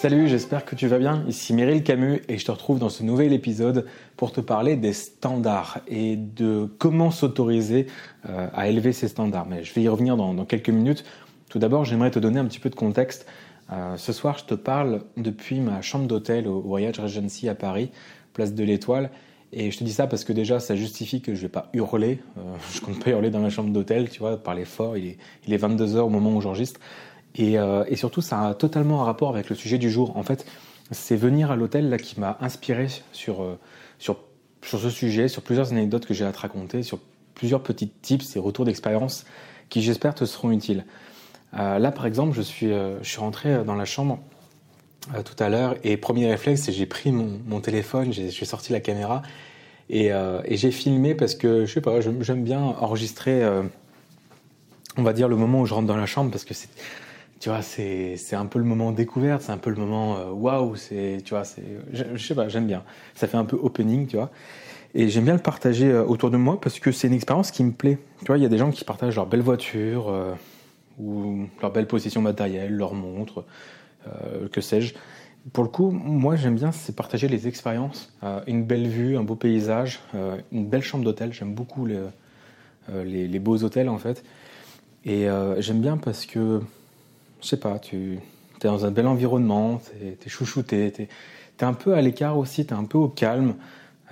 Salut, j'espère que tu vas bien. Ici Meryl Camus et je te retrouve dans ce nouvel épisode pour te parler des standards et de comment s'autoriser euh, à élever ces standards. Mais je vais y revenir dans, quelques minutes. Tout d'abord, j'aimerais te donner un petit peu de contexte. Euh, ce soir, je te parle depuis ma chambre d'hôtel au Voyage Regency à Paris, place de l'Étoile. Et je te dis ça parce que déjà, ça justifie que je ne vais pas hurler. Euh, je compte pas hurler dans ma chambre d'hôtel, tu vois, parler fort. Il est, il est 22h au moment où j'enregistre. Euh, et, surtout, ça a totalement un rapport avec le sujet du jour. En fait, c'est venir à l'hôtel là qui m'a inspiré sur, euh, sur, sur ce sujet, sur plusieurs anecdotes que j'ai à te raconter, sur plusieurs petits tips et retours d'expérience qui, j'espère, te seront utiles. Euh, là, par exemple, je suis, je suis rentré dans la chambre tout à l'heure et premier réflexe, c'est j'ai pris mon, mon téléphone, j'ai sorti la caméra et, et j'ai filmé parce que, je sais pas, j'aime bien enregistrer, on va dire, le moment où je rentre dans la chambre parce que c'est tu vois, c'est, un peu le moment découverte, c'est un peu le moment euh, waouh, c'est, tu vois, c'est, je, sais pas, j'aime bien. Ça fait un peu opening, tu vois. Et j'aime bien le partager euh, autour de moi parce que c'est une expérience qui me plaît. Tu vois, il y a des gens qui partagent leur belle voiture euh, ou leur belle possession matérielle, leur montre, que sais-je. Pour le coup, moi j'aime bien c'est partager les expériences, une belle vue, un beau paysage, une belle chambre d'hôtel. J'aime beaucoup les, les, beaux hôtels en fait. Et j'aime bien parce que je sais pas, tu es dans un bel environnement, tu es, chouchouté, tu es, un peu à l'écart aussi, tu es un peu au calme,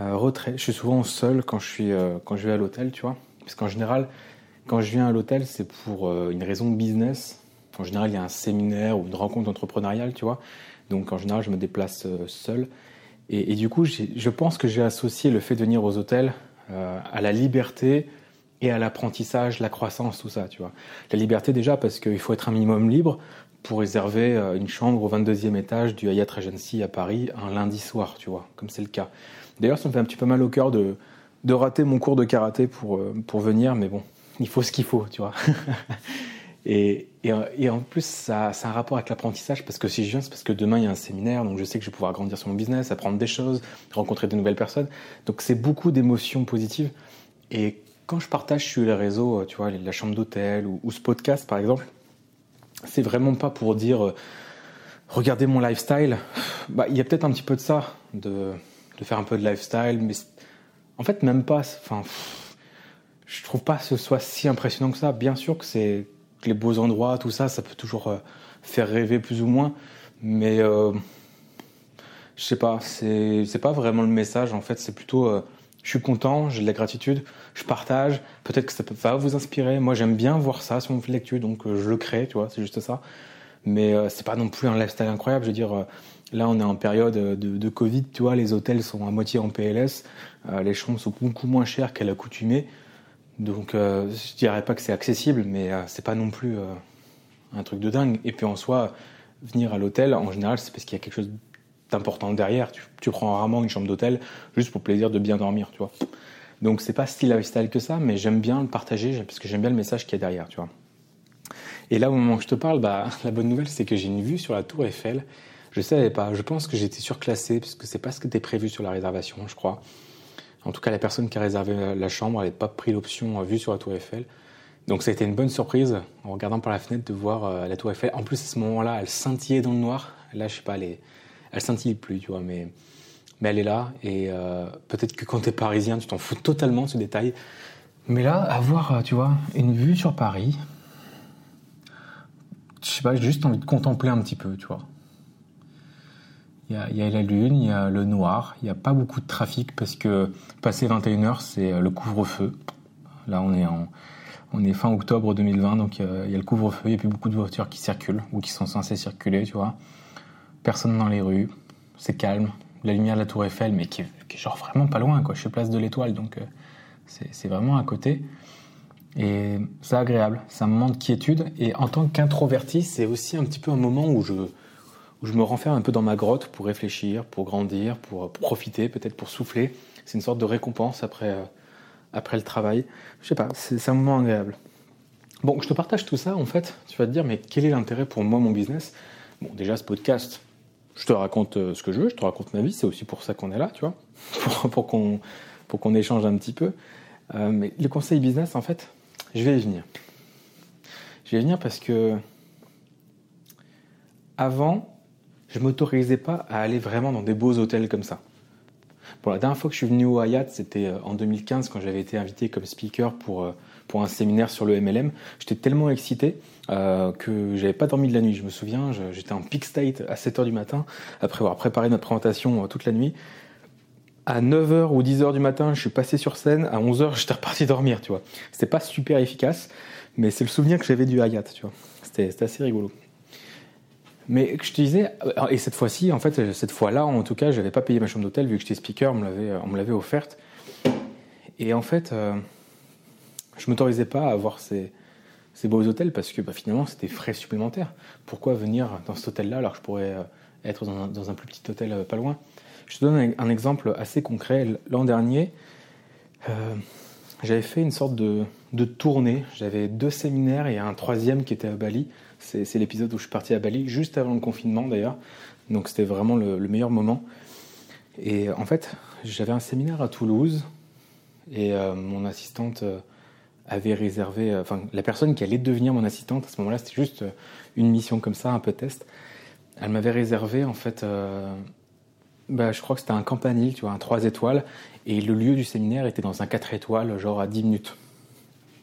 euh, retrait. Je suis souvent seul quand je, suis, euh, quand je vais à l'hôtel, tu vois. Parce qu'en général, quand je viens à l'hôtel, c'est pour euh, une raison business. En général, il y a un séminaire ou une rencontre entrepreneuriale, tu vois. Donc en général, je me déplace seul. Et, du coup, je pense que j'ai associé le fait de venir aux hôtels à la liberté, et à l'apprentissage, la croissance, tout ça, tu vois. La liberté déjà parce qu'il faut être un minimum libre pour réserver euh, une chambre au 22e étage du Hyatt Regency à Paris un lundi soir, tu vois, comme c'est le cas. D'ailleurs, ça me fait un petit peu mal au cœur de, de rater mon cours de karaté pour, euh, pour venir, mais bon, il faut ce qu'il faut, tu vois. et, et, et, en plus, ça a un rapport avec l'apprentissage parce que si je viens, c'est parce que demain il y a un séminaire, donc je sais que je vais pouvoir grandir sur mon business, apprendre des choses, rencontrer de nouvelles personnes. Donc c'est beaucoup d'émotions positives. Et quand je partage sur les réseaux, euh, tu vois, la chambre d'hôtel ou, ce podcast par exemple, c'est vraiment pas pour dire euh, regardez mon lifestyle. Bah, il y a peut-être un petit peu de ça, de, faire un peu de lifestyle, mais en fait même pas. Enfin, je trouve pas que ce soit si impressionnant que ça. Bien sûr que c'est les beaux endroits, tout ça, ça peut toujours euh, faire rêver plus ou moins, mais je sais pas, c'est pas vraiment le message en fait. C'est plutôt je suis content, j'ai de la gratitude, je partage, peut-être que ça va vous inspirer. Moi, j'aime bien voir ça sur mon fil d'actu, donc euh, je le crée, tu vois, c'est juste ça. Mais euh, c'est pas non plus un lifestyle incroyable. Je veux dire, euh, là, on est en période de, de, Covid, tu vois, les hôtels sont à moitié en PLS, les chambres sont beaucoup moins chères qu'à l'accoutumée. Donc, je dirais pas que c'est accessible, mais c'est pas non plus un truc de dingue. Et puis en soi, venir à l'hôtel, en général, c'est parce qu'il y a quelque chose important derrière. Tu, prends rarement une chambre d'hôtel juste pour plaisir de bien dormir, tu vois. Donc c'est pas style lifestyle que ça, mais j'aime bien le partager parce que j'aime bien le message qu'il y a derrière, tu vois. Et là, au moment où je te parle, bah, la bonne nouvelle, c'est que j'ai une vue sur la tour Eiffel. Je savais pas, je pense que j'étais surclassé parce que c'est pas ce qui était prévu sur la réservation, je crois. En tout cas, la personne qui a réservé la chambre n'avait pas pris l'option vue sur la tour Eiffel. Donc ça a été une bonne surprise en regardant par la fenêtre de voir euh, la tour Eiffel. En plus, à ce moment-là, elle scintillait dans le noir. Là, je sais pas, les, elle scintille plus, tu vois, mais, mais elle est là. Et euh, peut-être que quand tu es parisien, tu t'en fous totalement de ce détail. Mais là, avoir, euh, tu vois, une vue sur Paris, je sais pas, j'ai juste envie de contempler un petit peu, tu vois. Il y, a, y a, la lune, il y a le noir, il n'y a pas beaucoup de trafic parce que passé 21h, c'est euh, le couvre-feu. Là, on est, en, on est fin octobre 2020, donc il y a le couvre-feu, il n'y a plus beaucoup de voitures qui circulent ou qui sont censées circuler, tu vois personne dans les rues, c'est calme. La lumière de la Tour Eiffel, mais qui est, genre vraiment pas loin, quoi. Je suis place de l'Étoile, donc euh, c'est vraiment à côté. Et c'est agréable, c'est un moment de quiétude. Et en tant qu'introverti, c'est aussi un petit peu un moment où je, me renferme un peu dans ma grotte pour réfléchir, pour grandir, pour, profiter, peut-être pour souffler. C'est une sorte de récompense après, euh, après le travail. Je sais pas, c'est un moment agréable. Bon, je te partage tout ça, en fait. Tu vas te dire, mais quel est l'intérêt pour moi, mon business? Bon, déjà, ce podcast, je te raconte euh, ce que je veux, je te raconte ma vie, c'est aussi pour ça qu'on est là, tu vois, pour, qu'on échange un petit peu. Euh, mais le conseil business, en fait, je vais y venir. Je vais y venir parce que avant, je m'autorisais pas à aller vraiment dans des beaux hôtels comme ça. La dernière fois que je suis venu au Hayat, c'était euh, en 2015 quand j'avais été invité comme speaker pour, euh, pour un séminaire sur le MLM. J'étais tellement excité euh, que j'avais pas dormi de la nuit. Je me souviens, j'étais en peak state à 7h du matin après avoir préparé notre présentation toute la nuit. À 9h ou 10h du matin, je suis passé sur scène. À 11h, j'étais reparti dormir, tu vois. C'était pas super efficace, mais c'est le souvenir que j'avais du Hayat, tu vois. C'était assez rigolo. Mais je te disais, euh, et cette fois-ci, en fait, cette fois-là, en tout cas, je n'avais pas payé ma chambre d'hôtel vu que j'étais speaker, on me l'avait, l'avait offerte. Et en fait, euh, je ne m'autorisais pas à avoir ces, beaux hôtels parce que bah, finalement, c'était frais supplémentaires. Pourquoi venir dans cet hôtel-là alors que je pourrais euh, être dans un, plus petit hôtel pas loin? Je te donne un, exemple assez concret. L'an dernier, j'avais fait une sorte de tournée. J'avais deux séminaires et un troisième qui était à Bali. C'est l'épisode où je suis parti à Bali, juste avant le confinement d'ailleurs. Donc c'était vraiment le, meilleur moment. Et en fait, j'avais un séminaire à Toulouse et euh, mon assistante euh, avait réservé, euh, enfin la personne qui allait devenir mon assistante à ce moment-là, c'était juste une mission comme ça, un peu test. Elle m'avait réservé en fait, bah, je crois que c'était un campanile, tu vois, un 3 étoiles, et le lieu du séminaire était dans un 4 étoiles, genre à 10 minutes.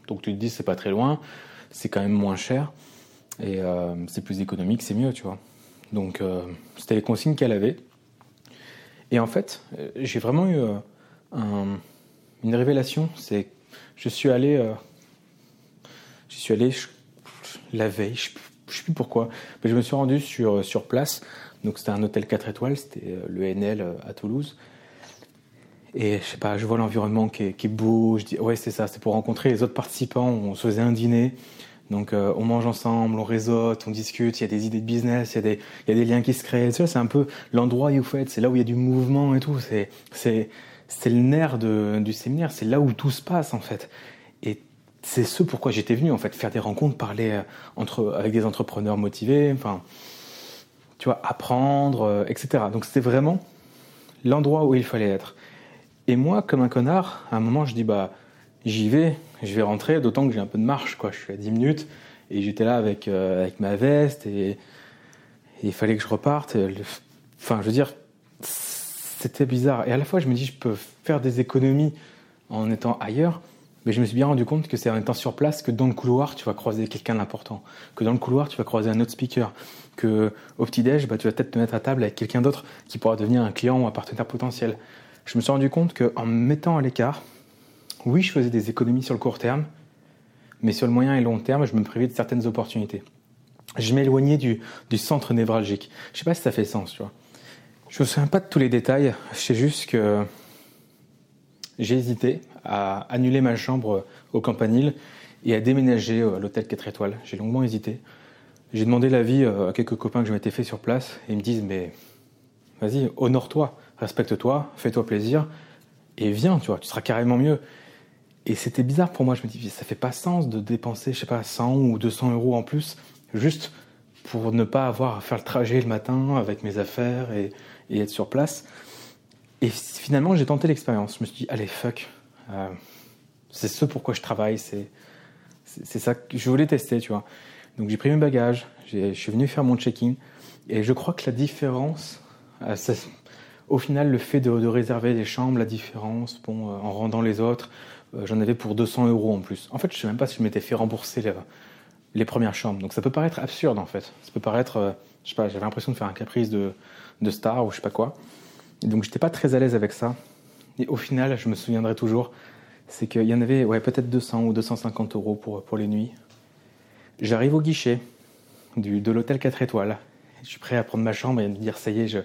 Donc tu te dis c'est pas très loin, c'est quand même moins cher. Et euh, c'est plus économique, c'est mieux, tu vois. Donc, euh, c'était les consignes qu'elle avait. Et en fait, euh, j'ai vraiment eu une révélation. C'est, je suis allé, je suis allé la veille, je, ne sais plus pourquoi, mais je me suis rendu sur sur place. Donc, c'était un hôtel 4 étoiles, c'était le NL à Toulouse. Et je sais pas, je vois l'environnement qui est, qui est beau. Je dis, ouais, c'est ça, c'est pour rencontrer les autres participants. On se faisait un dîner. Donc euh, on mange ensemble, on réseaute, on discute, il y a des idées de business, il y a des, liens qui se créent. C'est un peu l'endroit où vous faites, c'est là où il y a du mouvement et tout. C'est, le nerf du séminaire, c'est là où tout se passe en fait. Et c'est ce pourquoi j'étais venu en fait, faire des rencontres, parler euh, avec des entrepreneurs motivés, enfin, tu vois, apprendre, euh, etc. Donc c'était vraiment l'endroit où il fallait être. Et moi, comme un connard, à un moment, je dis bah j'y vais, je vais rentrer, d'autant que j'ai un peu de marche, quoi. Je suis à 10 minutes et j'étais là avec, euh, ma veste et, il fallait que je reparte. Enfin, je veux dire, c'était bizarre. Et à la fois, je me dis, je peux faire des économies en étant ailleurs, mais je me suis bien rendu compte que c'est en étant sur place que dans le couloir, tu vas croiser quelqu'un d'important, que dans le couloir, tu vas croiser un autre speaker, que au petit-déj, bah, tu vas peut-être te mettre à table avec quelqu'un d'autre qui pourra devenir un client ou un partenaire potentiel. Je me suis rendu compte qu'en me mettant à l'écart, oui, je faisais des économies sur le court terme, mais sur le moyen et long terme, je me privais de certaines opportunités. Je m'éloignais du, centre névralgique. Je sais pas si ça fait sens, tu vois. Je me souviens pas de tous les détails. Je sais juste que j'ai hésité à annuler ma chambre au Campanile et à déménager à l'hôtel 4 étoiles. J'ai longuement hésité. J'ai demandé l'avis euh, à quelques copains que je m'étais fait sur place et ils me disent mais vas-y, honore-toi, respecte-toi, fais-toi plaisir et viens, tu vois, tu seras carrément mieux. Et c'était bizarre pour moi. Je me dis, ça fait pas sens de dépenser, je sais pas, 100 ou 200 euros en plus, juste pour ne pas avoir à faire le trajet le matin avec mes affaires et, être sur place. Et finalement, j'ai tenté l'expérience. Je me suis dit, allez, fuck. Euh, c'est ce pourquoi je travaille. C'est, ça que je voulais tester, tu vois. Donc j'ai pris mes bagages, je suis venu faire mon check-in. Et je crois que la différence, euh, au final, le fait de, réserver des chambres, la différence, bon, euh, en rendant les autres, j'en avais pour 200 euros en plus. En fait, je ne sais même pas si je m'étais fait rembourser les, premières chambres. Donc ça peut paraître absurde en fait. Ça peut paraître, euh, je sais pas, j'avais l'impression de faire un caprice de, star ou je sais pas quoi. Et donc j'étais pas très à l'aise avec ça. Et au final, je me souviendrai toujours, c'est qu'il y en avait ouais, peut-être 200 ou 250 euros pour, pour les nuits. J'arrive au guichet du, de l'hôtel 4 étoiles. Je suis prêt à prendre ma chambre et à me dire, ça y est, je,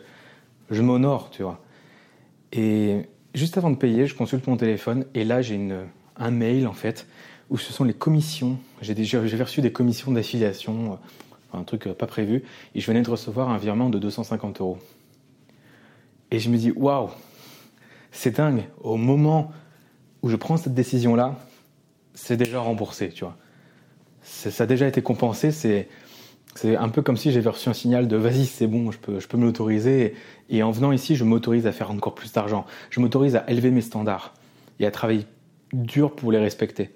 je m'honore, tu vois. Et juste avant de payer, je consulte mon téléphone et là j'ai un mail en fait où ce sont les commissions. J'ai reçu des commissions d'affiliation, euh, un truc euh, pas prévu, et je venais de recevoir un virement de 250 euros. Et je me dis waouh, c'est dingue. Au moment où je prends cette décision là, c'est déjà remboursé, tu vois. Ça a déjà été compensé. C'est c'est un peu comme si j'avais reçu un signal de vas-y, c'est bon, je peux, je peux me l'autoriser. Et en venant ici, je m'autorise à faire encore plus d'argent. Je m'autorise à élever mes standards et à travailler dur pour les respecter.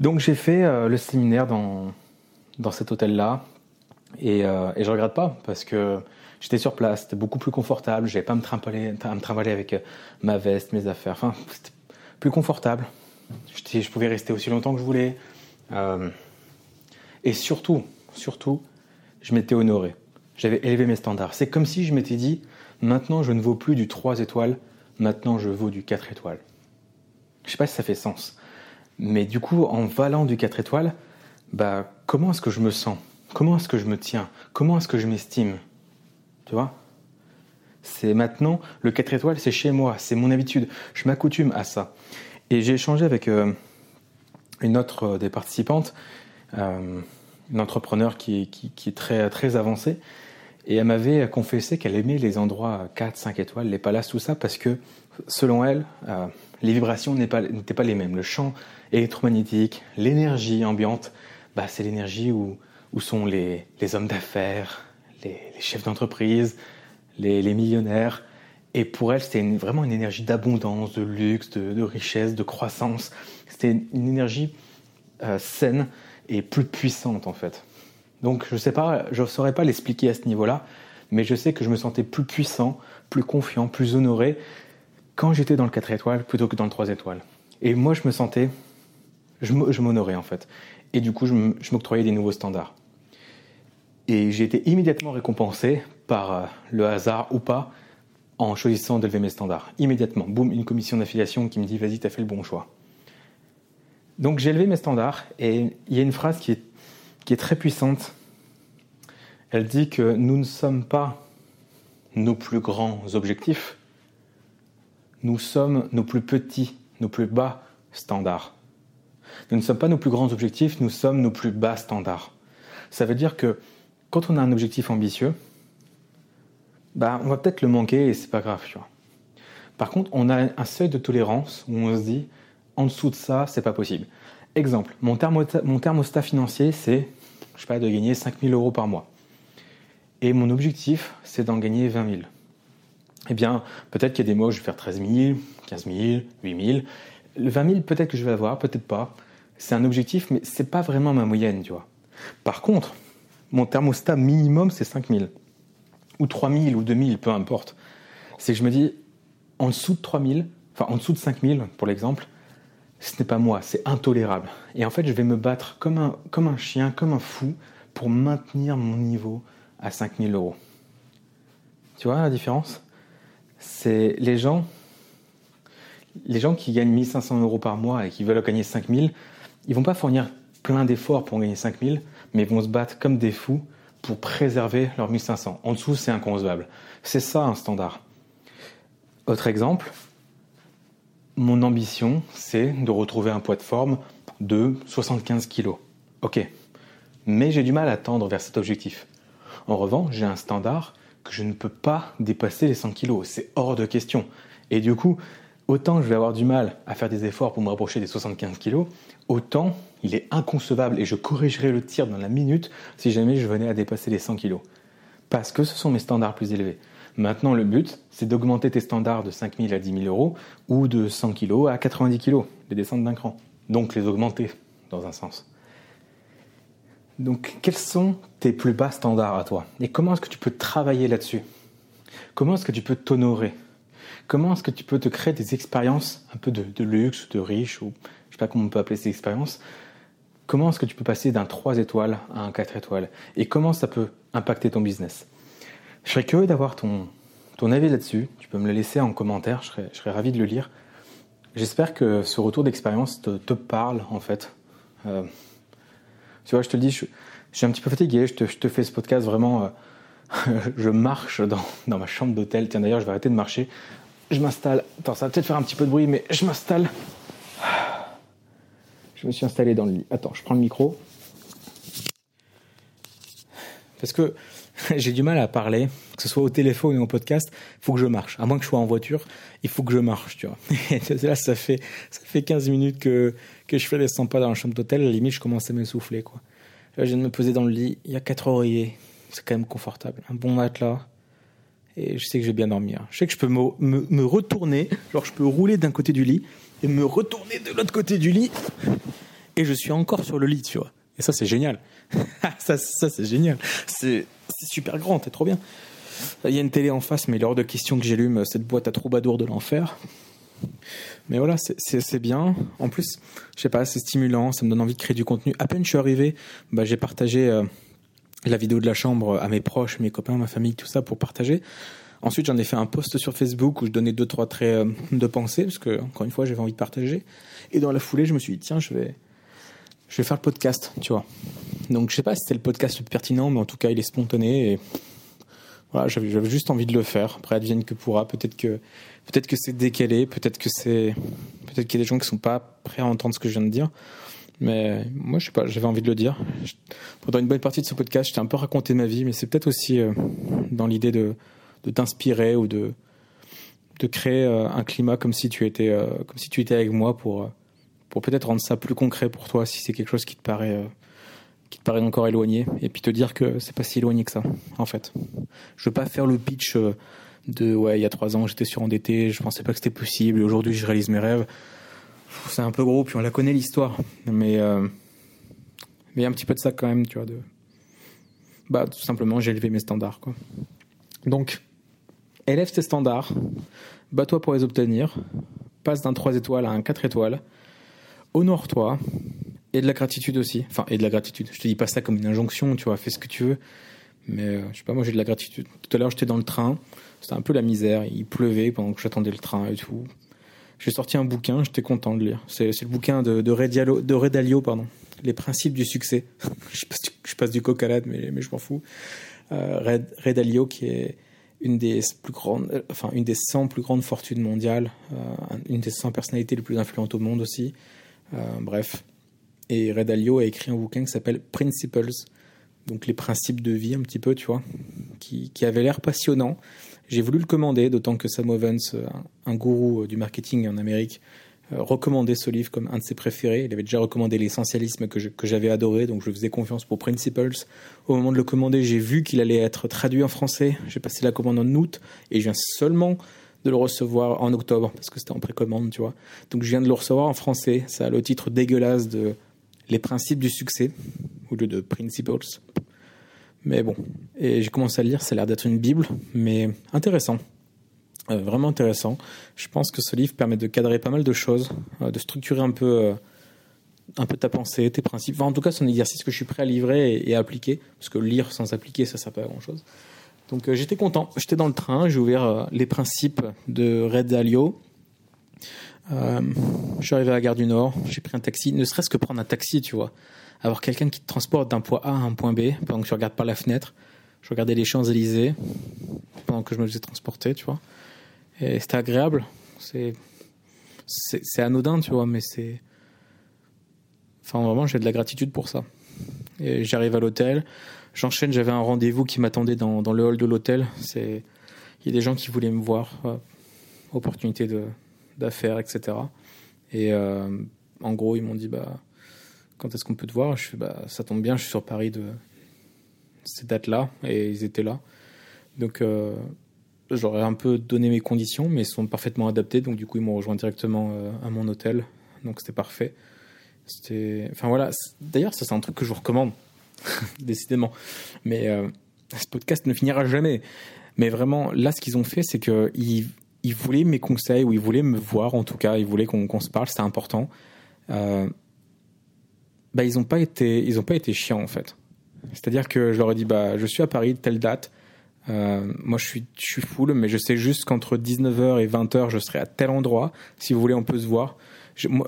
Donc j'ai fait euh, le séminaire dans, dans cet hôtel-là. Et, euh, et je regrette pas parce que J'étais sur place, c'était beaucoup plus confortable. J'avais pas à me trimballer, avec euh, ma veste, mes affaires. Enfin, c'était plus confortable. Je pouvais rester aussi longtemps que je voulais. Euh, et surtout, surtout, je m'étais honoré. J'avais élevé mes standards. C'est comme si je m'étais dit, maintenant je ne vaux plus du 3 étoiles, maintenant je vaux du 4 étoiles. Je sais pas si ça fait sens. Mais du coup, en valant du 4 étoiles, bah, comment est-ce que je me sens? Comment est-ce que je me tiens? Comment est-ce que je m'estime? Tu vois? C'est maintenant, le 4 étoiles, c'est chez moi, c'est mon habitude. Je m'accoutume à ça. Et j'ai échangé avec euh, une autre des participantes, euh, une entrepreneur qui, qui, est très, très avancée, et elle m'avait confessé qu'elle aimait les endroits 4, 5 étoiles, les palaces, tout ça, parce que selon elle, les vibrations n'étaient pas, les mêmes. Le champ électromagnétique, l'énergie ambiante, bah, c'est l'énergie où, où sont les, les hommes d'affaires, les, chefs d'entreprise, les, les, millionnaires. Et pour elle, c'était vraiment une énergie d'abondance, de luxe, de, de, richesse, de croissance. C'était une énergie euh, saine et plus puissante en fait. Donc je ne saurais pas l'expliquer à ce niveau-là, mais je sais que je me sentais plus puissant, plus confiant, plus honoré quand j'étais dans le 4 étoiles plutôt que dans le 3 étoiles. Et moi, je me sentais, je m'honorais en fait. Et du coup, je m'octroyais des nouveaux standards. Et j'ai été immédiatement récompensé par euh, le hasard ou pas en choisissant d'élever mes standards. Immédiatement, boum, une commission d'affiliation qui me dit vas-y, tu as fait le bon choix. Donc j'ai élevé mes standards et il y a une phrase qui est, très puissante. Elle dit que nous ne sommes pas nos plus grands objectifs, nous sommes nos plus petits, nos plus bas standards. Nous ne sommes pas nos plus grands objectifs, nous sommes nos plus bas standards. Ça veut dire que quand on a un objectif ambitieux, bah, on va peut-être le manquer et c'est pas grave. Par contre, on a un seuil de tolérance où on se dit, en dessous de ça, c'est pas possible. Exemple, mon, thermostat, financier, c'est, je sais pas, de gagner 5000 euros par mois. Et mon objectif, c'est d'en gagner 20 000. Eh bien, peut-être qu'il y a des mois je vais faire 13 000, 15 000, 8 000. Le 20 000, peut-être que je vais l'avoir, peut-être pas. C'est un objectif, mais c'est pas vraiment ma moyenne, tu vois. Par contre, mon thermostat minimum, c'est 5000. Ou 3000 ou 2000, peu importe. C'est que je me dis, en dessous de 3000, enfin en dessous de 5000 pour l'exemple, ce n'est pas moi, c'est intolérable. Et en fait, je vais me battre comme un, comme un chien, comme un fou, pour maintenir mon niveau à 5000 euros. Tu vois la différence? C'est les gens, les gens qui gagnent 1500 euros par mois et qui veulent gagner 5000, ils vont pas fournir plein d'efforts pour gagner 5000, mais vont se battre comme des fous pour préserver leurs 1500. En dessous, c'est inconcevable. C'est ça un standard. Autre exemple, mon ambition, c'est de retrouver un poids de forme de 75 kg. Ok, mais j'ai du mal à tendre vers cet objectif. En revanche, j'ai un standard que je ne peux pas dépasser les 100 kg. C'est hors de question. Et du coup, autant je vais avoir du mal à faire des efforts pour me rapprocher des 75 kg, autant il est inconcevable et je corrigerai le tir dans la minute si jamais je venais à dépasser les 100 kg. Parce que ce sont mes standards plus élevés. Maintenant, le but, c'est d'augmenter tes standards de 5 000 à 10 000 euros ou de 100 kg à 90 kg, de descendre d'un cran. Donc les augmenter, dans un sens. Donc, quels sont tes plus bas standards à toi? Et comment est-ce que tu peux travailler là-dessus? Comment est-ce que tu peux t'honorer? Comment est-ce que tu peux te créer des expériences un peu de, luxe, de riche, ou je sais pas comment on peut appeler ces expériences, comment est-ce que tu peux passer d'un 3 étoiles à un 4 étoiles? Et comment ça peut impacter ton business? Je serais curieux d'avoir ton, ton avis là-dessus. Tu peux me le laisser en commentaire, je serais, je serais ravi de le lire. J'espère que ce retour d'expérience te, te, parle en fait. Euh, tu vois, je te le dis, je, suis un petit peu fatigué, je te, je te fais ce podcast vraiment. Euh, je marche dans, dans ma chambre d'hôtel. Tiens, d'ailleurs, je vais arrêter de marcher. Je m'installe. Attends, ça va peut-être faire un petit peu de bruit, mais je m'installe je me suis installé dans le lit. Attends, je prends le micro. Parce que j'ai du mal à parler, que ce soit au téléphone ou au podcast, il faut que je marche. À moins que je sois en voiture, il faut que je marche, tu vois. Là, ça fait, ça fait 15 minutes que, que je fais les 100 pas dans la chambre d'hôtel. À la limite, je commence à m'essouffler, quoi. Là, je viens de me poser dans le lit. Il y a quatre oreillers. C'est quand même confortable. Un bon matelas. Et je sais que je vais bien dormir. Je sais que je peux me, me, me retourner. Genre, je peux rouler d'un côté du lit et me retourner de l'autre côté du lit. Et je suis encore sur le lit, tu vois. Et ça, c'est génial. ça, c'est génial. C'est super grand, c'est trop bien. Il y a une télé en face, mais il est hors de question que j'allume cette boîte à troubadour de l'enfer. Mais voilà, c'est bien. En plus, je sais pas, c'est stimulant, ça me donne envie de créer du contenu. À peine je suis arrivé, bah, j'ai partagé euh, la vidéo de la chambre à mes proches, mes copains, ma famille, tout ça pour partager. Ensuite, j'en ai fait un post sur Facebook où je donnais deux trois traits euh, de pensée parce que encore une fois, j'avais envie de partager. Et dans la foulée, je me suis dit tiens, je vais je vais faire le podcast, tu vois. Donc je sais pas si c'était le podcast le plus pertinent, mais en tout cas, il est spontané et voilà, j'avais juste envie de le faire. Après, advienne que pourra. Peut-être que peut-être que c'est décalé, peut-être que c'est peut-être qu'il y a des gens qui sont pas prêts à entendre ce que je viens de dire. Mais moi, je sais pas, j'avais envie de le dire. Pendant une bonne partie de ce podcast, je t'ai un peu raconté ma vie, mais c'est peut-être aussi euh, dans l'idée de de t'inspirer ou de de créer euh, un climat comme si tu étais euh, comme si tu étais avec moi pour pour peut-être rendre ça plus concret pour toi si c'est quelque chose qui te paraît euh, qui te paraît encore éloigné et puis te dire que c'est pas si éloigné que ça en fait. Je veux pas faire le pitch de ouais il y a trois ans j'étais surendetté, je pensais pas que c'était possible et aujourd'hui je réalise mes rêves. C'est un peu gros puis on la connaît l'histoire mais mais y a un petit peu de ça quand même tu vois de bah tout simplement j'ai élevé mes standards quoi. Donc élève tes standards, bats-toi pour les obtenir, passe d'un 3 étoiles à un 4 étoiles, honore-toi, et de la gratitude aussi. Enfin, et de la gratitude. Je te dis pas ça comme une injonction, tu vois, fais ce que tu veux. Mais euh, je sais pas, moi j'ai de la gratitude. Tout à l'heure j'étais dans le train, c'était un peu la misère, il pleuvait pendant que j'attendais le train et tout. J'ai sorti un bouquin, j'étais content de lire. C'est, le bouquin de, de, de Redalio, pardon. Les principes du succès. je, passe, je du coq à mais, je m'en fous. Euh, Redalio qui est une des plus grandes, euh, enfin une des 100 plus grandes fortunes mondiales, euh, une des 100 personnalités les plus influentes au monde aussi. Euh, bref. Et Red Alio a écrit un bouquin qui s'appelle Principles, donc les principes de vie un petit peu, tu vois, qui, qui avait l'air passionnant. J'ai voulu le commander, d'autant que Sam Ovens, un, un gourou du marketing en Amérique, euh, recommandé ce livre comme un de ses préférés. Il avait déjà recommandé l'essentialisme que j'avais adoré, donc je faisais confiance pour Principles. Au moment de le commander, j'ai vu qu'il allait être traduit en français. J'ai passé la commande en août et je viens seulement de le recevoir en octobre parce que c'était en précommande, tu vois. Donc je viens de le recevoir en français. Ça a le titre dégueulasse de Les principes du succès au lieu de Principles. Mais bon, et j'ai commencé à le lire. Ça a l'air d'être une bible, mais intéressant. Euh, vraiment intéressant. Je pense que ce livre permet de cadrer pas mal de choses, euh, de structurer un peu, euh, un peu ta pensée, tes principes. en tout cas, c'est un exercice que je suis prêt à livrer et, à appliquer, parce que lire sans appliquer, ça ne sert pas à grand chose. Donc j'étais content. J'étais dans le train, j'ai ouvert les principes de Red Dalio. je suis arrivé à la gare du Nord, j'ai pris un taxi, ne serait-ce que prendre un taxi, tu vois. Avoir quelqu'un qui te transporte d'un point A à un point B pendant que tu regardes par la fenêtre. Je regardais les Champs-Élysées pendant que je me faisais transporter, tu vois. Et c'était agréable. C'est, c'est, anodin, tu vois, mais c'est. Enfin, vraiment, j'ai de la gratitude pour ça. Et j'arrive à l'hôtel, j'enchaîne, j'avais un rendez-vous qui m'attendait dans, le hall de l'hôtel. Il y a des gens qui voulaient me voir, euh, opportunité d'affaires, etc. Et euh, en gros, ils m'ont dit, bah, quand est-ce qu'on peut te voir? Je fais, bah, ça tombe bien, je suis sur Paris de ces dates-là, et ils étaient là. Donc, euh, J'aurais un peu donné mes conditions, mais ils sont parfaitement adaptés. Donc, du coup, ils m'ont rejoint directement euh, à mon hôtel. Donc, c'était parfait. C'était. Enfin, voilà. D'ailleurs, ça, c'est un truc que je vous recommande. Décidément. Mais euh, ce podcast ne finira jamais. Mais vraiment, là, ce qu'ils ont fait, c'est qu'ils ils voulaient mes conseils, ou ils voulaient me voir, en tout cas. Ils voulaient qu'on se parle. C'était important. Euh, bah, ils n'ont pas, été, pas été chiants, en fait. C'est-à-dire que je leur ai dit, bah, je suis à Paris, telle date euh, moi, je suis, je suis full, mais je sais juste qu'entre 19h et 20h, je serai à tel endroit. Si vous voulez, on peut se voir.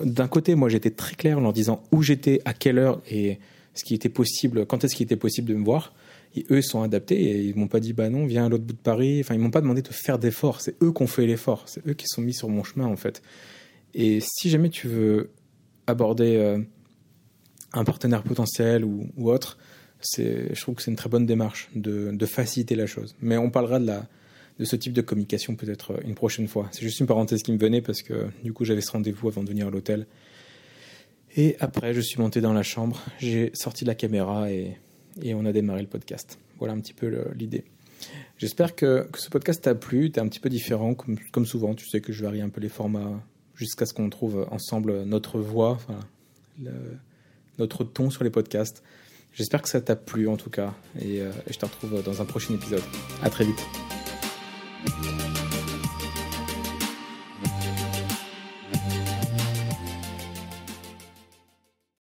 D'un côté, moi, j'étais très clair en leur disant où j'étais, à quelle heure et ce qui était possible, quand est-ce qu'il était possible de me voir. Et eux sont adaptés et ils m'ont pas dit bah non, viens à l'autre bout de Paris. Enfin, ils m'ont pas demandé de faire d'efforts. C'est eux qui ont fait l'effort. C'est eux qui sont mis sur mon chemin en fait. Et si jamais tu veux aborder euh, un partenaire potentiel ou, autre, je trouve que c'est une très bonne démarche de, de, faciliter la chose. Mais on parlera de, la, de ce type de communication peut-être une prochaine fois. C'est juste une parenthèse qui me venait parce que du coup j'avais ce rendez-vous avant de venir à l'hôtel. Et après, je suis monté dans la chambre, j'ai sorti la caméra et, on a démarré le podcast. Voilà un petit peu l'idée. J'espère que, ce podcast t'a plu, t'es un petit peu différent, comme, souvent. Tu sais que je varie un peu les formats jusqu'à ce qu'on trouve ensemble notre voix, notre ton sur les podcasts. J'espère que ça t'a plu en tout cas, et, et je te retrouve dans un prochain épisode. À très vite.